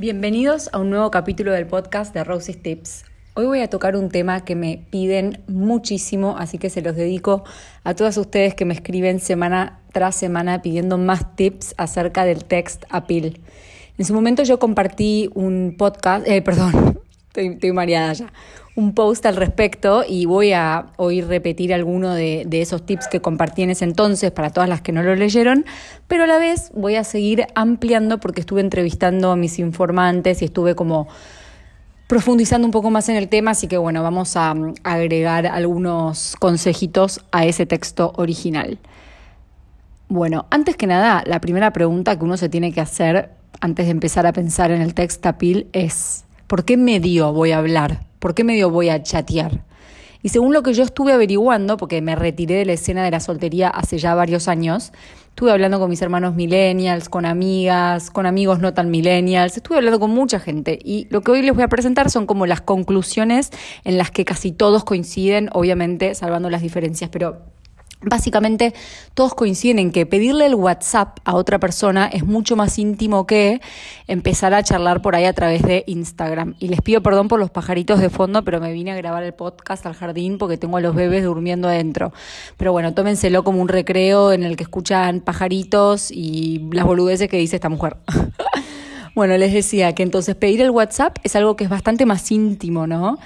Bienvenidos a un nuevo capítulo del podcast de Roses Tips. Hoy voy a tocar un tema que me piden muchísimo, así que se los dedico a todas ustedes que me escriben semana tras semana pidiendo más tips acerca del text appeal. En su momento yo compartí un podcast, eh, perdón, estoy, mareada ya, un post al respecto y voy a hoy repetir alguno de, esos tips que compartí en ese entonces para todas las que no lo leyeron, pero a la vez voy a seguir ampliando porque estuve entrevistando a mis informantes y estuve como profundizando un poco más en el tema, así que bueno, vamos a agregar algunos consejitos a ese texto original. Bueno, antes que nada, la primera pregunta que uno se tiene que hacer antes de empezar a pensar en el text appeal es ¿Por qué medio voy a hablar? ¿Por qué medio voy a chatear? Y según lo que yo estuve averiguando, porque me retiré de la escena de la soltería hace ya varios años, estuve hablando con mis hermanos millennials, con amigas, con amigos no tan millennials, estuve hablando con mucha gente y lo que hoy les voy a presentar son como las conclusiones en las que casi todos coinciden, obviamente salvando las diferencias, pero Básicamente todos coinciden en que pedirle el WhatsApp a otra persona es mucho más íntimo que empezar a charlar por ahí a través de Instagram. Y les pido perdón por los pajaritos de fondo, pero me vine a grabar el podcast al jardín porque tengo a los bebés durmiendo adentro. Pero bueno, tómenselo como un recreo en el que escuchan pajaritos y las boludeces que dice esta mujer. bueno, les decía que entonces pedir el WhatsApp es algo que es bastante más íntimo, ¿no?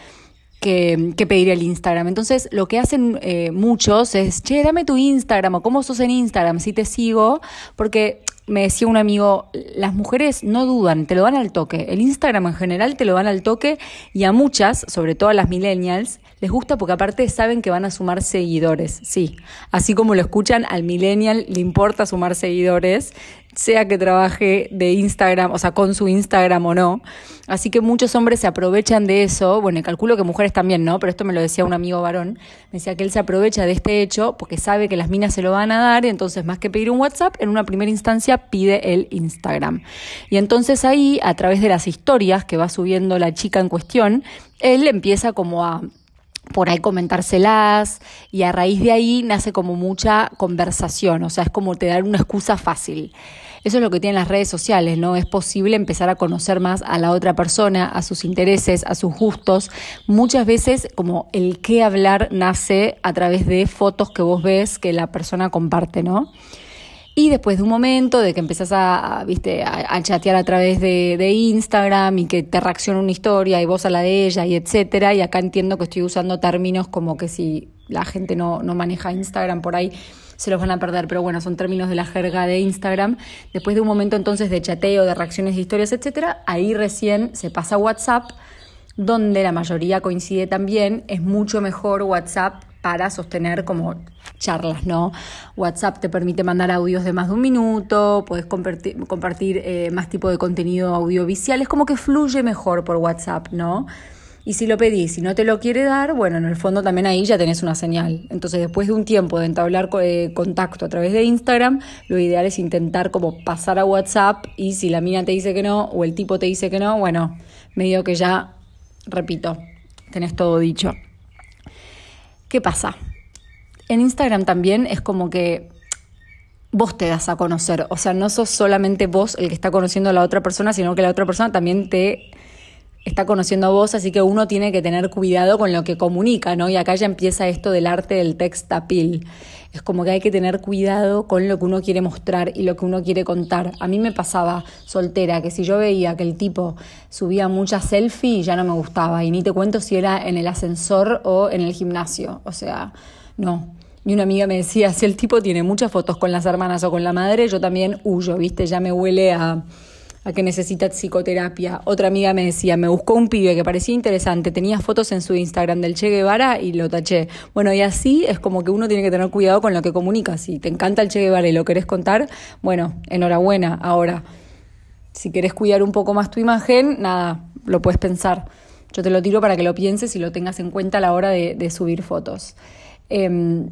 Que, pedir el Instagram. Entonces, lo que hacen eh, muchos es, che, dame tu Instagram o cómo sos en Instagram, si te sigo, porque me decía un amigo, las mujeres no dudan, te lo dan al toque. El Instagram en general te lo dan al toque y a muchas, sobre todo a las millennials, les gusta porque aparte saben que van a sumar seguidores. Sí, así como lo escuchan, al millennial le importa sumar seguidores sea que trabaje de Instagram, o sea, con su Instagram o no. Así que muchos hombres se aprovechan de eso. Bueno, calculo que mujeres también, ¿no? Pero esto me lo decía un amigo varón. Me decía que él se aprovecha de este hecho porque sabe que las minas se lo van a dar. Y entonces, más que pedir un WhatsApp, en una primera instancia pide el Instagram. Y entonces ahí, a través de las historias que va subiendo la chica en cuestión, él empieza como a por ahí comentárselas y a raíz de ahí nace como mucha conversación, o sea, es como te dar una excusa fácil. Eso es lo que tienen las redes sociales, ¿no? Es posible empezar a conocer más a la otra persona, a sus intereses, a sus gustos. Muchas veces como el qué hablar nace a través de fotos que vos ves que la persona comparte, ¿no? Y después de un momento de que empezás a, ¿viste? a, chatear a través de, Instagram y que te reacciona una historia y vos a la de ella y etcétera, y acá entiendo que estoy usando términos como que si la gente no, no maneja Instagram por ahí se los van a perder, pero bueno, son términos de la jerga de Instagram. Después de un momento entonces de chateo, de reacciones de historias, etcétera, ahí recién se pasa a WhatsApp, donde la mayoría coincide también, es mucho mejor WhatsApp para sostener como charlas, ¿no? WhatsApp te permite mandar audios de más de un minuto, puedes compartir, compartir eh, más tipo de contenido audiovisual, es como que fluye mejor por WhatsApp, ¿no? Y si lo pedís y no te lo quiere dar, bueno, en el fondo también ahí ya tenés una señal. Entonces, después de un tiempo de entablar eh, contacto a través de Instagram, lo ideal es intentar como pasar a WhatsApp y si la mina te dice que no o el tipo te dice que no, bueno, medio que ya, repito, tenés todo dicho. ¿Qué pasa? En Instagram también es como que vos te das a conocer, o sea, no sos solamente vos el que está conociendo a la otra persona, sino que la otra persona también te está conociendo a vos, así que uno tiene que tener cuidado con lo que comunica, ¿no? Y acá ya empieza esto del arte del text appeal. Es como que hay que tener cuidado con lo que uno quiere mostrar y lo que uno quiere contar. A mí me pasaba soltera que si yo veía que el tipo subía muchas selfies ya no me gustaba y ni te cuento si era en el ascensor o en el gimnasio. O sea, no. Y una amiga me decía, si el tipo tiene muchas fotos con las hermanas o con la madre, yo también huyo, ¿viste? Ya me huele a a que necesita psicoterapia. Otra amiga me decía, me buscó un pibe que parecía interesante, tenía fotos en su Instagram del Che Guevara y lo taché. Bueno, y así es como que uno tiene que tener cuidado con lo que comunica. Si te encanta el Che Guevara y lo querés contar, bueno, enhorabuena. Ahora, si querés cuidar un poco más tu imagen, nada, lo puedes pensar. Yo te lo tiro para que lo pienses y lo tengas en cuenta a la hora de, subir fotos. Em,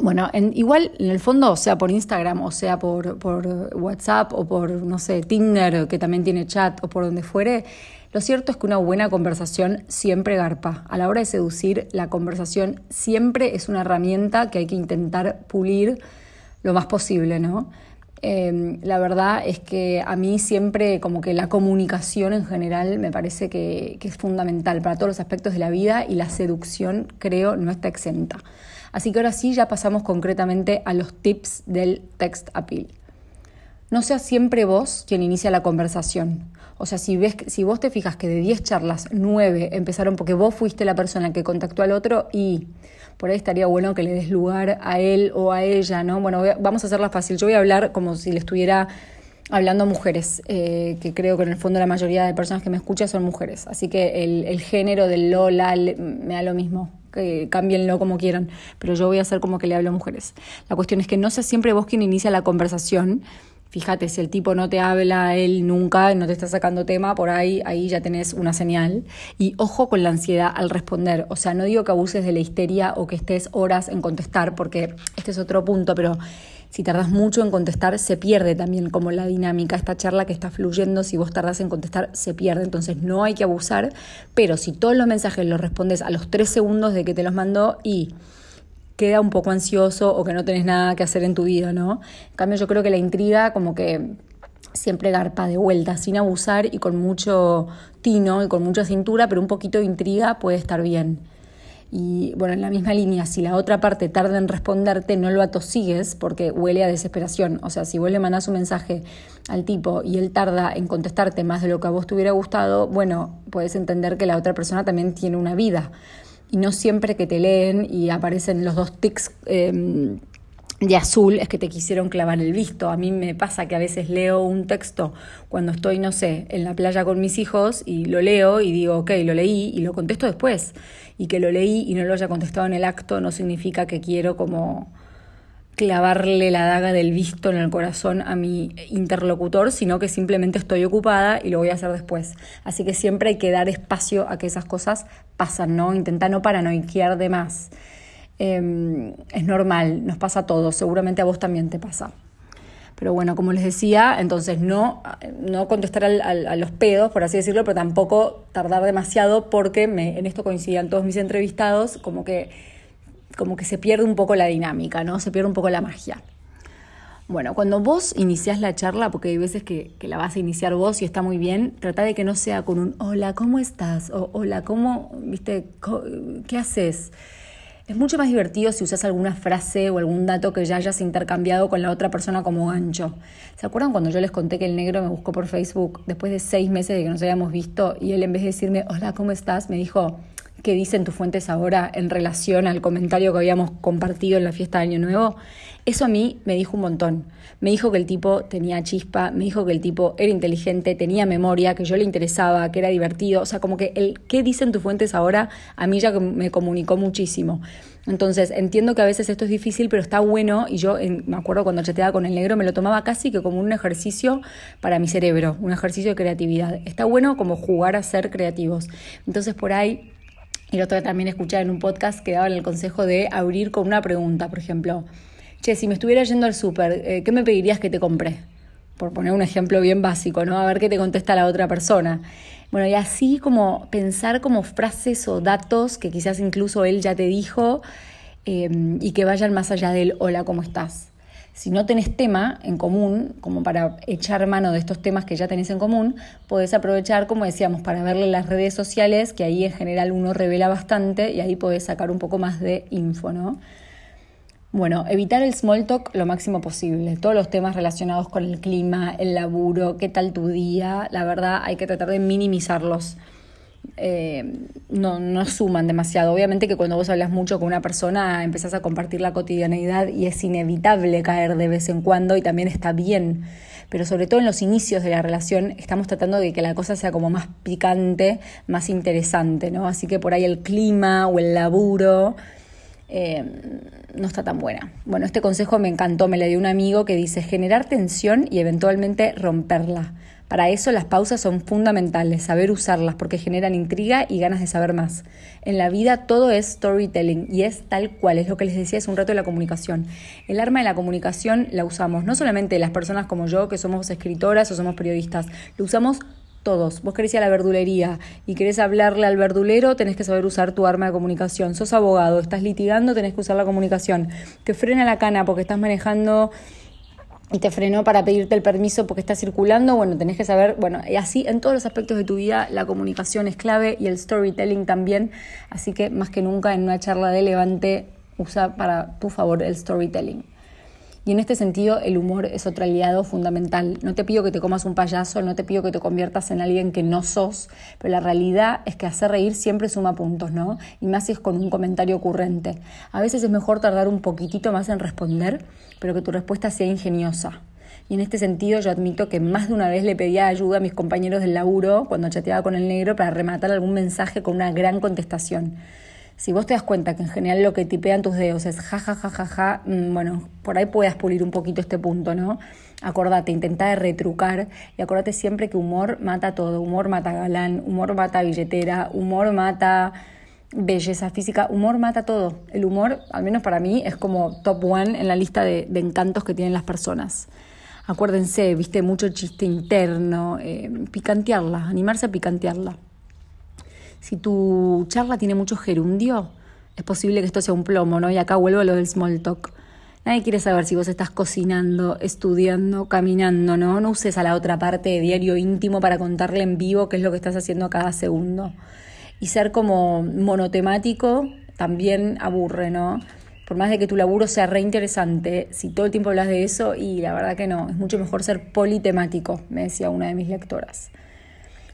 bueno, en, igual en el fondo, o sea por Instagram, o sea por, por WhatsApp, o por, no sé, Tinder, que también tiene chat, o por donde fuere, lo cierto es que una buena conversación siempre garpa. A la hora de seducir, la conversación siempre es una herramienta que hay que intentar pulir lo más posible, ¿no? Em, la verdad es que a mí siempre como que la comunicación en general me parece que, que, es fundamental para todos los aspectos de la vida y la seducción creo no está exenta. Así que ahora sí ya pasamos concretamente a los tips del text appeal. No seas siempre vos quien inicia la conversación. O sea, si, ves, si vos te fijas que de 10 charlas, 9 empezaron porque vos fuiste la persona que contactó al otro y por ahí estaría bueno que le des lugar a él o a ella, ¿no? Bueno, vamos a hacerla fácil. Yo voy a hablar como si le estuviera hablando a mujeres, eh, que creo que en el fondo la mayoría de personas que me escuchan son mujeres. Así que el, género del Lola me da lo mismo. Que cámbienlo como quieran, pero yo voy a hacer como que le hablo a mujeres. La cuestión es que no sea siempre vos quien inicia la conversación, Fíjate, si el tipo no te habla, él nunca, no te está sacando tema, por ahí, ahí ya tenés una señal. Y ojo con la ansiedad al responder. O sea, no digo que abuses de la histeria o que estés horas en contestar, porque este es otro punto, pero si tardas mucho en contestar, se pierde también como la dinámica, esta charla que está fluyendo, si vos tardás en contestar, se pierde. Entonces no hay que abusar, pero si todos los mensajes los respondes a los tres segundos de que te los mandó y queda un poco ansioso o que no tenés nada que hacer en tu vida, ¿no? En cambio, yo creo que la intriga como que siempre garpa de vuelta, sin abusar y con mucho tino y con mucha cintura, pero un poquito de intriga puede estar bien. Y bueno, en la misma línea, si la otra parte tarda en responderte, no lo atosigues porque huele a desesperación. O sea, si vos le mandás un mensaje al tipo y él tarda en contestarte más de lo que a vos te hubiera gustado, bueno, puedes entender que la otra persona también tiene una vida y no siempre que te leen y aparecen los dos tics em, de azul es que te quisieron clavar el visto. A mí me pasa que a veces leo un texto cuando estoy, no sé, en la playa con mis hijos y lo leo y digo, ok, lo leí y lo contesto después. Y que lo leí y no lo haya contestado en el acto no significa que quiero como clavarle la daga del visto en el corazón a mi interlocutor, sino que simplemente estoy ocupada y lo voy a hacer después. Así que siempre hay que dar espacio a que esas cosas pasan, ¿no? Intenta no paranoiquear de más. Em, es normal, nos pasa a todos, seguramente a vos también te pasa. Pero bueno, como les decía, entonces no, no contestar a los pedos, por así decirlo, pero tampoco tardar demasiado porque en esto coincidían todos mis entrevistados, como que como que se pierde un poco la dinámica, ¿no? Se pierde un poco la magia. Bueno, cuando vos iniciás la charla, porque hay veces que, la vas a iniciar vos y está muy bien, trata de que no sea con un hola, ¿cómo estás? O hola, ¿cómo, viste, qué haces? Es mucho más divertido si usas alguna frase o algún dato que ya hayas intercambiado con la otra persona como gancho. ¿Se acuerdan cuando yo les conté que el negro me buscó por Facebook después de seis meses de que nos habíamos visto y él en vez de decirme hola, ¿cómo estás? me dijo, ¿Qué dicen tus fuentes ahora en relación al comentario que habíamos compartido en la fiesta de Año Nuevo, eso a mí me dijo un montón. Me dijo que el tipo tenía chispa, me dijo que el tipo era inteligente, tenía memoria, que yo le interesaba, que era divertido. O sea, como que el qué dicen tus fuentes ahora a mí ya me comunicó muchísimo. Entonces, entiendo que a veces esto es difícil, pero está bueno. Y yo me acuerdo cuando chateaba con el negro, me lo tomaba casi que como un ejercicio para mi cerebro, un ejercicio de creatividad. Está bueno como jugar a ser creativos. Entonces, por ahí y lo otro también escuchar en un podcast que daban el consejo de abrir con una pregunta, por ejemplo, che, si me estuviera yendo al súper, eh, ¿qué me pedirías que te compré? Por poner un ejemplo bien básico, ¿no? A ver qué te contesta la otra persona. Bueno, y así como pensar como frases o datos que quizás incluso él ya te dijo eh, y que vayan más allá del hola, ¿cómo estás? Si no tenés tema en común, como para echar mano de estos temas que ya tenés en común, podés aprovechar, como decíamos, para verle las redes sociales, que ahí en general uno revela bastante y ahí podés sacar un poco más de info, ¿no? Bueno, evitar el small talk lo máximo posible. Todos los temas relacionados con el clima, el laburo, qué tal tu día, la verdad hay que tratar de minimizarlos. Eh, no, no suman demasiado. Obviamente que cuando vos hablas mucho con una persona empezás a compartir la cotidianeidad y es inevitable caer de vez en cuando y también está bien. Pero sobre todo en los inicios de la relación estamos tratando de que la cosa sea como más picante, más interesante, ¿no? Así que por ahí el clima o el laburo eh, no está tan buena. Bueno, este consejo me encantó, me le dio un amigo que dice generar tensión y eventualmente romperla. Para eso las pausas son fundamentales, saber usarlas porque generan intriga y ganas de saber más. En la vida todo es storytelling y es tal cual, es lo que les decía hace un rato de la comunicación. El arma de la comunicación la usamos no solamente las personas como yo, que somos escritoras o somos periodistas, lo usamos todos. Vos querés ir a la verdulería y querés hablarle al verdulero, tenés que saber usar tu arma de comunicación. Sos abogado, estás litigando, tenés que usar la comunicación. Te frena la cana porque estás manejando y te frenó para pedirte el permiso porque está circulando, bueno, tenés que saber, bueno, así en todos los aspectos de tu vida la comunicación es clave y el storytelling también, así que más que nunca en una charla de levante usa para tu favor el storytelling. Y en este sentido el humor es otro aliado fundamental. No te pido que te comas un payaso, no te pido que te conviertas en alguien que no sos, pero la realidad es que hacer reír siempre suma puntos, ¿no? Y más si es con un comentario ocurrente. A veces es mejor tardar un poquitito más en responder, pero que tu respuesta sea ingeniosa. Y en este sentido yo admito que más de una vez le pedía ayuda a mis compañeros del laburo cuando chateaba con el negro para rematar algún mensaje con una gran contestación. Si vos te das cuenta que en general lo que tipean tus dedos es ja, ja, ja, ja, ja, mm, bueno, por ahí puedas pulir un poquito este punto, ¿no? Acordate, intenta retrucar y acordate siempre que humor mata todo. Humor mata galán, humor mata billetera, humor mata belleza física, humor mata todo. El humor, al menos para mí, es como top one en la lista de, encantos que tienen las personas. Acuérdense, viste, mucho chiste interno, eh, picantearla, animarse a picantearla. Si tu charla tiene mucho gerundio, es posible que esto sea un plomo, ¿no? Y acá vuelvo a lo del small talk. Nadie quiere saber si vos estás cocinando, estudiando, caminando, ¿no? No uses a la otra parte de diario íntimo para contarle en vivo qué es lo que estás haciendo cada segundo. Y ser como monotemático también aburre, ¿no? Por más de que tu laburo sea reinteresante, si todo el tiempo hablas de eso, y la verdad que no, es mucho mejor ser politemático, me decía una de mis lectoras.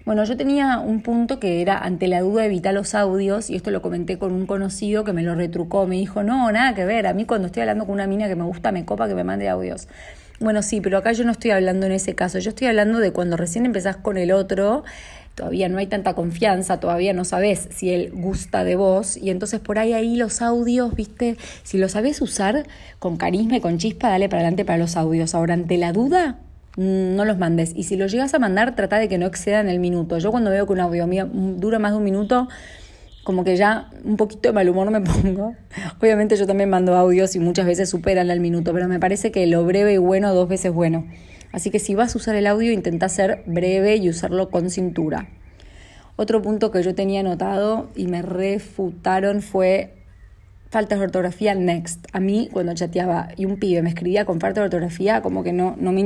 Bueno, yo tenía un punto que era ante la duda evitar los audios y esto lo comenté con un conocido que me lo retrucó, me dijo, no, nada que ver, a mí cuando estoy hablando con una mina que me gusta me copa que me mande audios. Bueno, sí, pero acá yo no estoy hablando en ese caso, yo estoy hablando de cuando recién empezás con el otro, todavía no hay tanta confianza, todavía no sabes si él gusta de vos y entonces por ahí ahí los audios, viste, si lo sabes usar con carisma y con chispa, dale para adelante para los audios. Ahora, ante la duda, no los mandes. Y si los llegas a mandar, trata de que no excedan el minuto. Yo cuando veo que un audio mío dura más de un minuto, como que ya un poquito de mal humor me pongo. Obviamente yo también mando audios y muchas veces superan el minuto, pero me parece que lo breve y bueno dos veces bueno. Así que si vas a usar el audio, intenta ser breve y usarlo con cintura. Otro punto que yo tenía anotado y me refutaron fue faltas de ortografía next. A mí cuando chateaba y un pibe me escribía con falta de ortografía, como que no, no, me,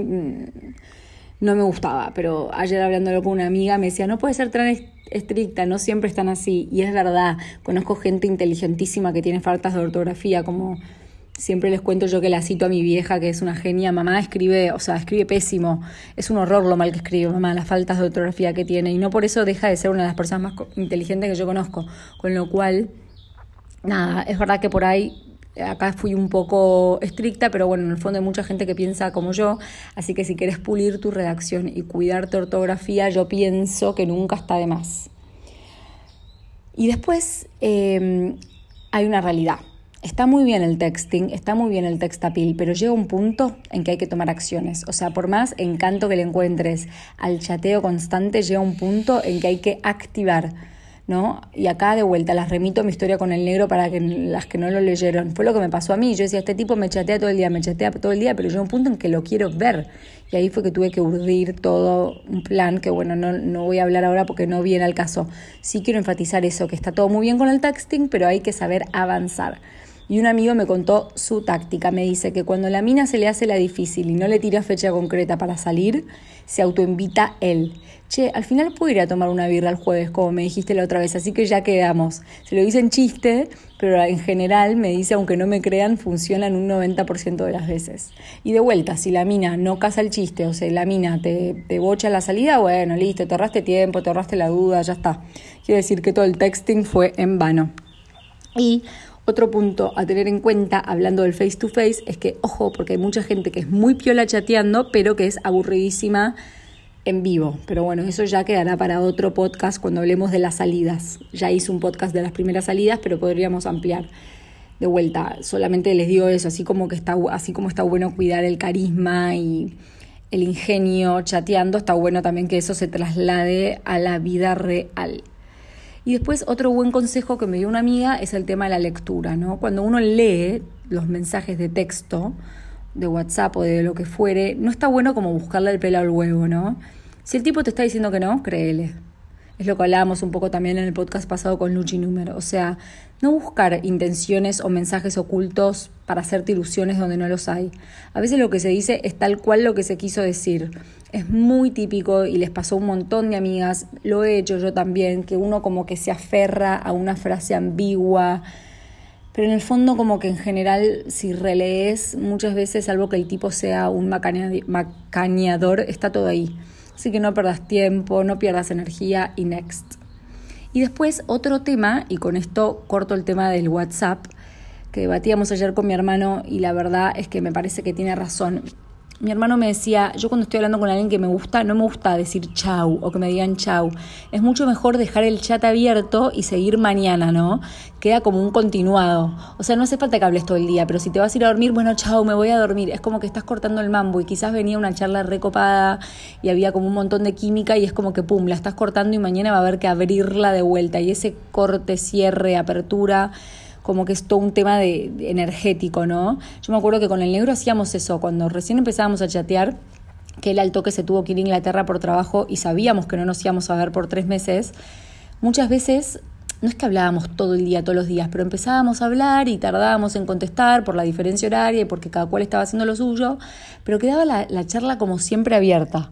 no me gustaba. Pero ayer hablándolo con una amiga me decía, no puede ser tan estricta, no siempre están así. Y es verdad, conozco gente inteligentísima que tiene faltas de ortografía, como siempre les cuento yo que la cito a mi vieja, que es una genia, mamá escribe, o sea, escribe pésimo, es un horror lo mal que escribe mamá, las faltas de ortografía que tiene, y no por eso deja de ser una de las personas más inteligentes que yo conozco, con lo cual nada, es verdad que por ahí acá fui un poco estricta, pero bueno, en el fondo hay mucha gente que piensa como yo, así que si quieres pulir tu redacción y cuidar tu ortografía, yo pienso que nunca está de más. Y después em, hay una realidad. Está muy bien el texting, está muy bien el textapil, pero llega un punto en que hay que tomar acciones. O sea, por más encanto que le encuentres al chateo constante, llega un punto en que hay que activar ¿no? Y acá de vuelta las remito a mi historia con el negro para que las que no lo leyeron. Fue lo que me pasó a mí. Yo decía, este tipo me chatea todo el día, me chatea todo el día, pero llega un punto en que lo quiero ver. Y ahí fue que tuve que urdir todo un plan que, bueno, no, no voy a hablar ahora porque no viene al caso. Sí quiero enfatizar eso, que está todo muy bien con el texting, pero hay que saber avanzar. Y un amigo me contó su táctica. Me dice que cuando la mina se le hace la difícil y no le tira fecha concreta para salir, se autoinvita él. Che, al final puedo ir a tomar una birra el jueves, como me dijiste la otra vez, así que ya quedamos. Se lo dice en chiste, pero en general me dice, aunque no me crean, funciona en un 90% de las veces. Y de vuelta, si la mina no casa el chiste, o sea, la mina te, te bocha la salida, bueno, listo, te ahorraste tiempo, te ahorraste la duda, ya está. Quiere decir que todo el texting fue en vano. Y otro punto a tener en cuenta, hablando del face to face, es que, ojo, porque hay mucha gente que es muy piola chateando, pero que es aburridísima en vivo. Pero bueno, eso ya quedará para otro podcast cuando hablemos de las salidas. Ya hice un podcast de las primeras salidas, pero podríamos ampliar. De vuelta, solamente les digo eso, así como que está, así como está bueno cuidar el carisma y el ingenio chateando, está bueno también que eso se traslade a la vida real. Y después otro buen consejo que me dio una amiga es el tema de la lectura, ¿no? Cuando uno lee los mensajes de texto, de WhatsApp o de lo que fuere, no está bueno como buscarle el pelo al huevo, ¿no? Si el tipo te está diciendo que no, créele. Es lo que hablábamos un poco también en el podcast pasado con Luchi Número. O sea, no buscar intenciones o mensajes ocultos para hacerte ilusiones donde no los hay. A veces lo que se dice es tal cual lo que se quiso decir. Es muy típico y les pasó a un montón de amigas, lo he hecho yo también, que uno como que se aferra a una frase ambigua, pero en el fondo como que en general si relees muchas veces, salvo que el tipo sea un macaneador, está todo ahí. Así que no perdas tiempo, no pierdas energía y next. Y después otro tema, y con esto corto el tema del WhatsApp, que debatíamos ayer con mi hermano y la verdad es que me parece que tiene razón. Mi hermano me decía, yo cuando estoy hablando con alguien que me gusta, no me gusta decir chau o que me digan chau. Es mucho mejor dejar el chat abierto y seguir mañana, ¿no? Queda como un continuado. O sea, no hace falta que hables todo el día, pero si te vas a ir a dormir, bueno, chau, me voy a dormir. Es como que estás cortando el mambo y quizás venía una charla recopada y había como un montón de química y es como que, pum, la estás cortando y mañana va a haber que abrirla de vuelta. Y ese corte, cierre, apertura como que es todo un tema de, energético, ¿no? Yo me acuerdo que con el negro hacíamos eso, cuando recién empezábamos a chatear, que él al toque se tuvo que ir a Inglaterra por trabajo y sabíamos que no nos íbamos a ver por tres meses, muchas veces no es que hablábamos todo el día, todos los días, pero empezábamos a hablar y tardábamos en contestar por la diferencia horaria y porque cada cual estaba haciendo lo suyo, pero quedaba la charla como siempre abierta.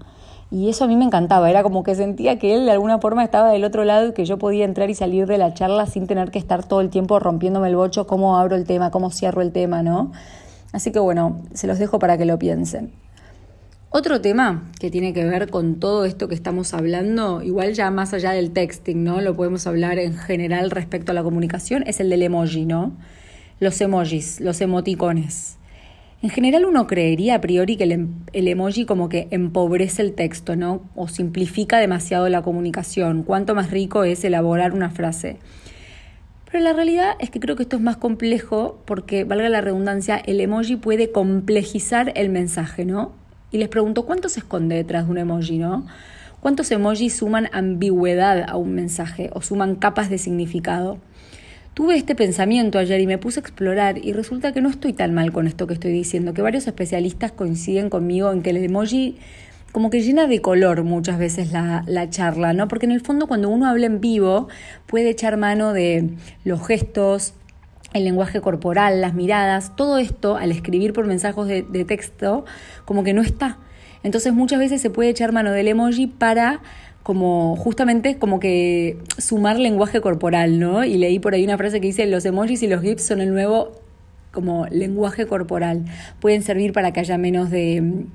Y eso a mí me encantaba, era como que sentía que él de alguna forma estaba del otro lado y que yo podía entrar y salir de la charla sin tener que estar todo el tiempo rompiéndome el bocho, cómo abro el tema, cómo cierro el tema, ¿no? Así que bueno, se los dejo para que lo piensen. Otro tema que tiene que ver con todo esto que estamos hablando, igual ya más allá del texting, ¿no? Lo podemos hablar en general respecto a la comunicación, es el del emoji, ¿no? Los emojis, los emoticones. En general uno creería a priori que em, el, emoji como que empobrece el texto, ¿no? O simplifica demasiado la comunicación. Cuánto más rico es elaborar una frase. Pero la realidad es que creo que esto es más complejo porque, valga la redundancia, el emoji puede complejizar el mensaje, ¿no? Y les pregunto, ¿cuánto se esconde detrás de un emoji, ¿no? ¿Cuántos emojis suman ambigüedad a un mensaje o suman capas de significado? Tuve este pensamiento ayer y me puse a explorar y resulta que no estoy tan mal con esto que estoy diciendo, que varios especialistas coinciden conmigo en que el emoji como que llena de color muchas veces la, la, charla, ¿no? Porque en el fondo cuando uno habla en vivo puede echar mano de los gestos, el lenguaje corporal, las miradas, todo esto al escribir por mensajes de, de texto como que no está. Entonces muchas veces se puede echar mano del emoji para como justamente como que sumar lenguaje corporal, ¿no? Y leí por ahí una frase que dice, los emojis y los GIFs son el nuevo como lenguaje corporal. Pueden servir para que haya menos de mm,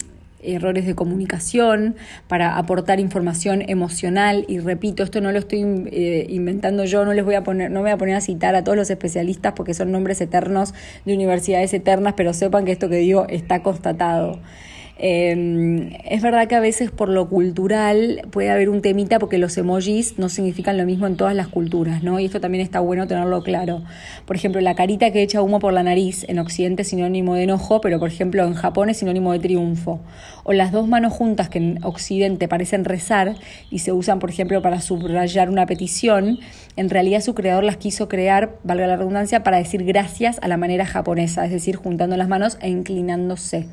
errores de comunicación, para aportar información emocional y repito, esto no lo estoy eh, inventando yo, no les voy a poner no me voy a poner a citar a todos los especialistas porque son nombres eternos de universidades eternas, pero sepan que esto que digo está constatado. Em, es verdad que a veces por lo cultural puede haber un temita porque los emojis no significan lo mismo en todas las culturas, ¿no? Y esto también está bueno tenerlo claro. Por ejemplo, la carita que echa humo por la nariz en Occidente es sinónimo de enojo, pero por ejemplo en Japón es sinónimo de triunfo. O las dos manos juntas que en Occidente parecen rezar y se usan, por ejemplo, para subrayar una petición, en realidad su creador las quiso crear, valga la redundancia, para decir gracias a la manera japonesa, es decir, juntando las manos e inclinándose.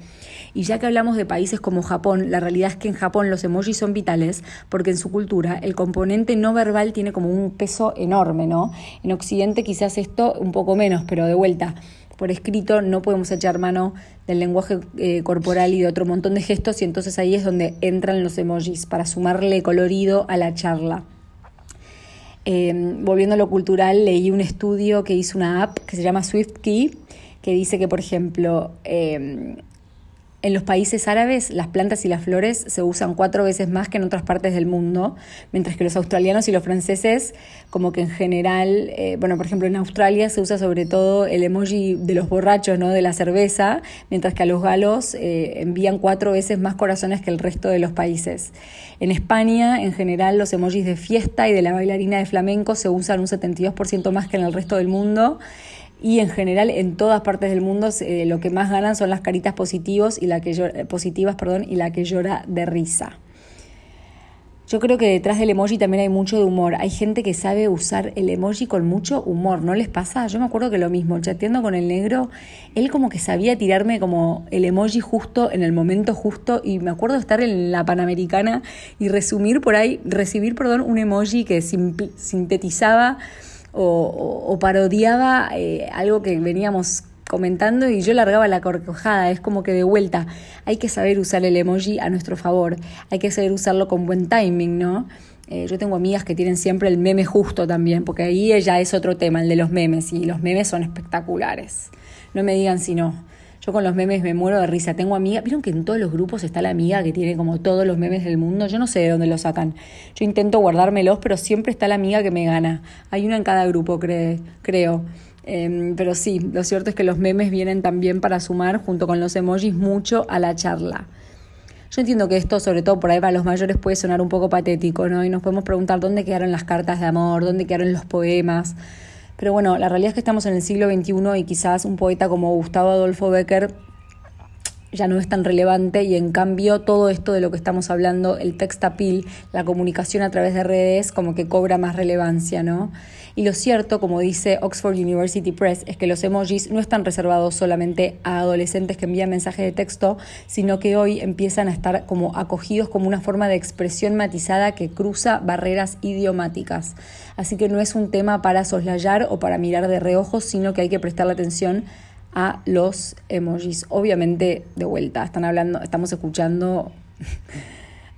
Y ya que hablamos de países como Japón, la realidad es que en Japón los emojis son vitales porque en su cultura el componente no verbal tiene como un peso enorme, ¿no? En Occidente quizás esto un poco menos, pero de vuelta, por escrito no podemos echar mano del lenguaje eh, corporal y de otro montón de gestos y entonces ahí es donde entran los emojis para sumarle colorido a la charla. Eh, volviendo a lo cultural, leí un estudio que hizo una app que se llama SwiftKey, que dice que, por ejemplo, eh, en los países árabes las plantas y las flores se usan cuatro veces más que en otras partes del mundo, mientras que los australianos y los franceses, como que en general, eh, bueno, por ejemplo en Australia se usa sobre todo el emoji de los borrachos, ¿no? De la cerveza, mientras que a los galos eh, envían cuatro veces más corazones que el resto de los países. En España, en general, los emojis de fiesta y de la bailarina de flamenco se usan un 72% más que en el resto del mundo y en general en todas partes del mundo eh, lo que más ganan son las caritas positivos y la que positivas perdón, y la que llora de risa. Yo creo que detrás del emoji también hay mucho de humor. Hay gente que sabe usar el emoji con mucho humor, ¿no les pasa? Yo me acuerdo que lo mismo, chateando con el negro, él como que sabía tirarme como el emoji justo en el momento justo y me acuerdo estar en la Panamericana y resumir por ahí, recibir, perdón, un emoji que sintetizaba o, parodiaba eh, algo que veníamos comentando y yo largaba la corcojada, es como que de vuelta hay que saber usar el emoji a nuestro favor, hay que saber usarlo con buen timing, ¿no? Eh, yo tengo amigas que tienen siempre el meme justo también, porque ahí ya es otro tema, el de los memes, y los memes son espectaculares. No me digan si no. Yo con los memes me muero de risa. Tengo amigas, vieron que en todos los grupos está la amiga que tiene como todos los memes del mundo. Yo no sé de dónde los sacan. Yo intento guardármelos, pero siempre está la amiga que me gana. Hay una en cada grupo, creo. Em, pero sí, lo cierto es que los memes vienen también para sumar, junto con los emojis, mucho a la charla. Yo entiendo que esto, sobre todo por ahí para los mayores, puede sonar un poco patético, ¿no? Y nos podemos preguntar dónde quedaron las cartas de amor, dónde quedaron los poemas. Pero bueno, la realidad es que estamos en el siglo XXI y quizás un poeta como Gustavo Adolfo Becker ya no es tan relevante y en cambio todo esto de lo que estamos hablando, el text appeal, la comunicación a través de redes, como que cobra más relevancia, ¿no? Y lo cierto, como dice Oxford University Press, es que los emojis no están reservados solamente a adolescentes que envían mensajes de texto, sino que hoy empiezan a estar como acogidos como una forma de expresión matizada que cruza barreras idiomáticas. Así que no es un tema para soslayar o para mirar de reojo, sino que hay que prestarle atención a los emojis. Obviamente, de vuelta, están hablando, estamos escuchando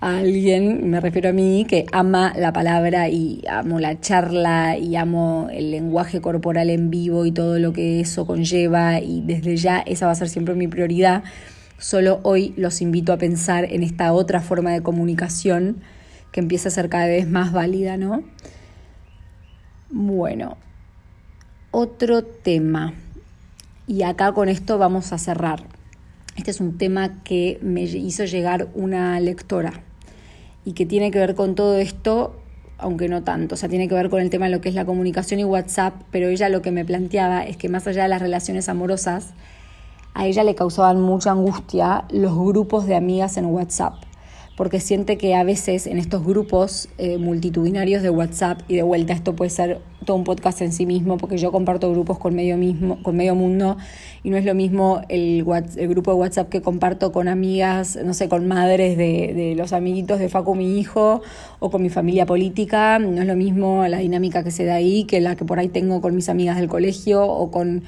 a alguien, me refiero a mí, que ama la palabra y amo la charla y amo el lenguaje corporal en vivo y todo lo que eso conlleva y desde ya esa va a ser siempre mi prioridad. Solo hoy los invito a pensar en esta otra forma de comunicación que empieza a ser cada vez más válida, ¿no? Bueno, otro tema. Y acá con esto vamos a cerrar. Este es un tema que me hizo llegar una lectora y que tiene que ver con todo esto, aunque no tanto. O sea, tiene que ver con el tema de lo que es la comunicación y WhatsApp, pero ella lo que me planteaba es que más allá de las relaciones amorosas, a ella le causaban mucha angustia los grupos de amigas en WhatsApp porque siente que a veces en estos grupos eh, multitudinarios de WhatsApp, y de vuelta esto puede ser todo un podcast en sí mismo, porque yo comparto grupos con medio, mismo, con medio mundo, y no es lo mismo el, el grupo de WhatsApp que comparto con amigas, no sé, con madres de, de los amiguitos de Facu, mi hijo, o con mi familia política, no es lo mismo la dinámica que se da ahí que la que por ahí tengo con mis amigas del colegio o con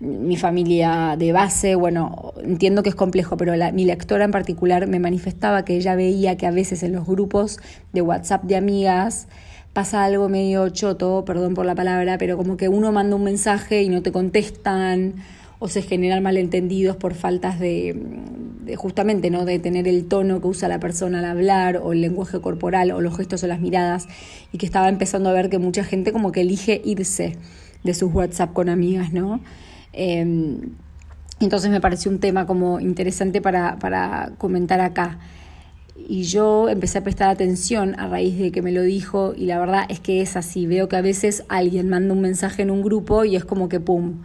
mi familia de base, bueno, entiendo que es complejo, pero mi lectora en particular me manifestaba que ella veía que a veces en los grupos de WhatsApp de amigas pasa algo medio choto, perdón por la palabra, pero como que uno manda un mensaje y no te contestan o se generan malentendidos por faltas de, de, justamente no de tener el tono que usa la persona al hablar o el lenguaje corporal o los gestos o las miradas y que estaba empezando a ver que mucha gente como que elige irse de sus WhatsApp con amigas, ¿no? Em, entonces me pareció un tema como interesante para, para comentar acá. Y yo empecé a prestar atención a raíz de que me lo dijo y la verdad es que es así. Veo que a veces alguien manda un mensaje en un grupo y es como que ¡pum!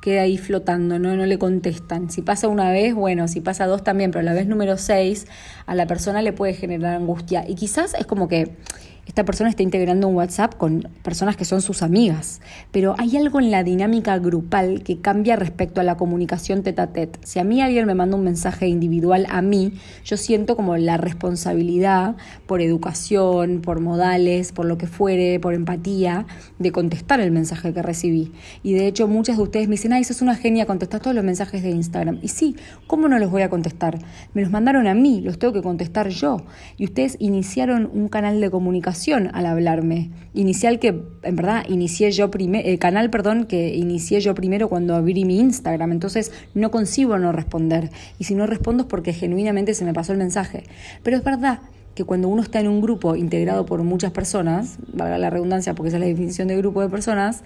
queda ahí flotando, ¿no? no le contestan. Si pasa una vez, bueno, si pasa dos también, pero la vez número seis a la persona le puede generar angustia. Y quizás es como que esta persona está integrando un WhatsApp con personas que son sus amigas, pero hay algo en la dinámica grupal que cambia respecto a la comunicación tete a tete. Si a mí alguien me manda un mensaje individual a mí, yo siento como la responsabilidad por educación, por modales, por lo que fuere, por empatía, de contestar el mensaje que recibí. Y de hecho muchas de ustedes me dicen, ay, es una genia, contestar todos los mensajes de Instagram. Y sí, ¿cómo no los voy a contestar? Me los mandaron a mí, los tengo que contestar yo. Y ustedes iniciaron un canal de comunicación al hablarme. Inicial que, en verdad, inicié yo primero, el canal, perdón, que inicié yo primero cuando abrí mi Instagram. Entonces no concibo no responder. Y si no respondo es porque genuinamente se me pasó el mensaje. Pero es verdad que cuando uno está en un grupo integrado por muchas personas, valga la redundancia porque esa es la definición de grupo de personas,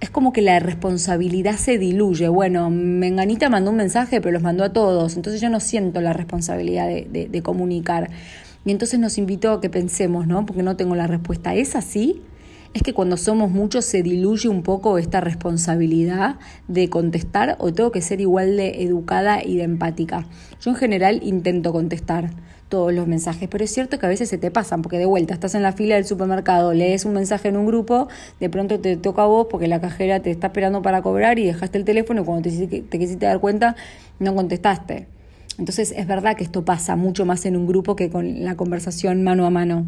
es como que la responsabilidad se diluye. Bueno, Menganita mandó un mensaje, pero los mandó a todos, entonces yo no siento la responsabilidad de comunicar. Y entonces nos invitó a que pensemos, ¿no? Porque no tengo la respuesta. ¿Es así? es que cuando somos muchos se diluye un poco esta responsabilidad de contestar o tengo que ser igual de educada y de empática. Yo en general intento contestar todos los mensajes, pero es cierto que a veces se te pasan, porque de vuelta estás en la fila del supermercado, lees un mensaje en un grupo, de pronto te toca a vos porque la cajera te está esperando para cobrar y dejaste el teléfono y cuando te, te quisiste dar cuenta no contestaste. Entonces es verdad que esto pasa mucho más en un grupo que con la conversación mano a mano.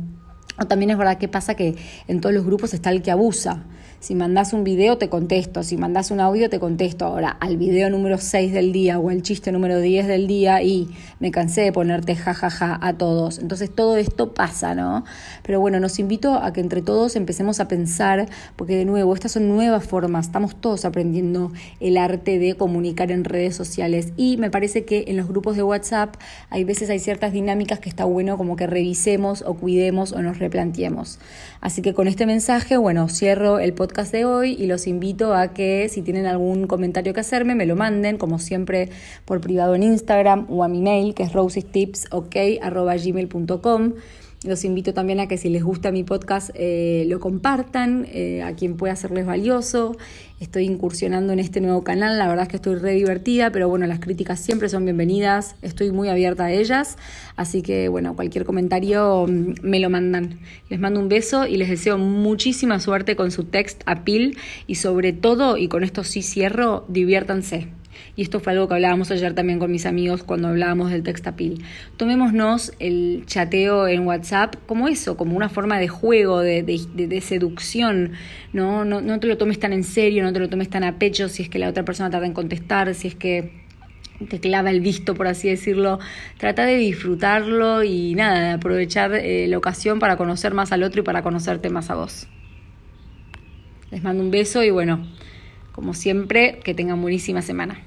O también es verdad que pasa que en todos los grupos está el que abusa. Si mandas un video, te contesto. Si mandas un audio, te contesto. Ahora, al video número 6 del día o al chiste número 10 del día y me cansé de ponerte jajaja a todos. Entonces, todo esto pasa, ¿no? Pero bueno, nos invito a que entre todos empecemos a pensar, porque de nuevo, estas son nuevas formas. Estamos todos aprendiendo el arte de comunicar en redes sociales. Y me parece que en los grupos de WhatsApp hay veces hay ciertas dinámicas que está bueno como que revisemos o cuidemos o nos replanteemos. Así que con este mensaje, bueno, cierro el podcast de hoy y los invito a que si tienen algún comentario que hacerme, me lo manden, como siempre, por privado en Instagram o a mi mail, que es rosestipsok.gmail.com. Los invito también a que si les gusta mi podcast eh, lo compartan, eh, a quien pueda serles valioso. Estoy incursionando en este nuevo canal, la verdad es que estoy re divertida, pero bueno, las críticas siempre son bienvenidas, estoy muy abierta a ellas, así que bueno, cualquier comentario mm, me lo mandan. Les mando un beso y les deseo muchísima suerte con su text appeal y sobre todo, y con esto sí cierro, diviértanse. Y esto fue algo que hablábamos ayer también con mis amigos cuando hablábamos del textapil. Tomémonos el chateo en WhatsApp como eso, como una forma de juego, de, seducción. ¿no? No, no te lo tomes tan en serio, no te lo tomes tan a pecho si es que la otra persona tarda en contestar, si es que te clava el visto, por así decirlo. Trata de disfrutarlo y nada, de aprovechar eh, la ocasión para conocer más al otro y para conocerte más a vos. Les mando un beso y bueno, como siempre, que tengan buenísima semana.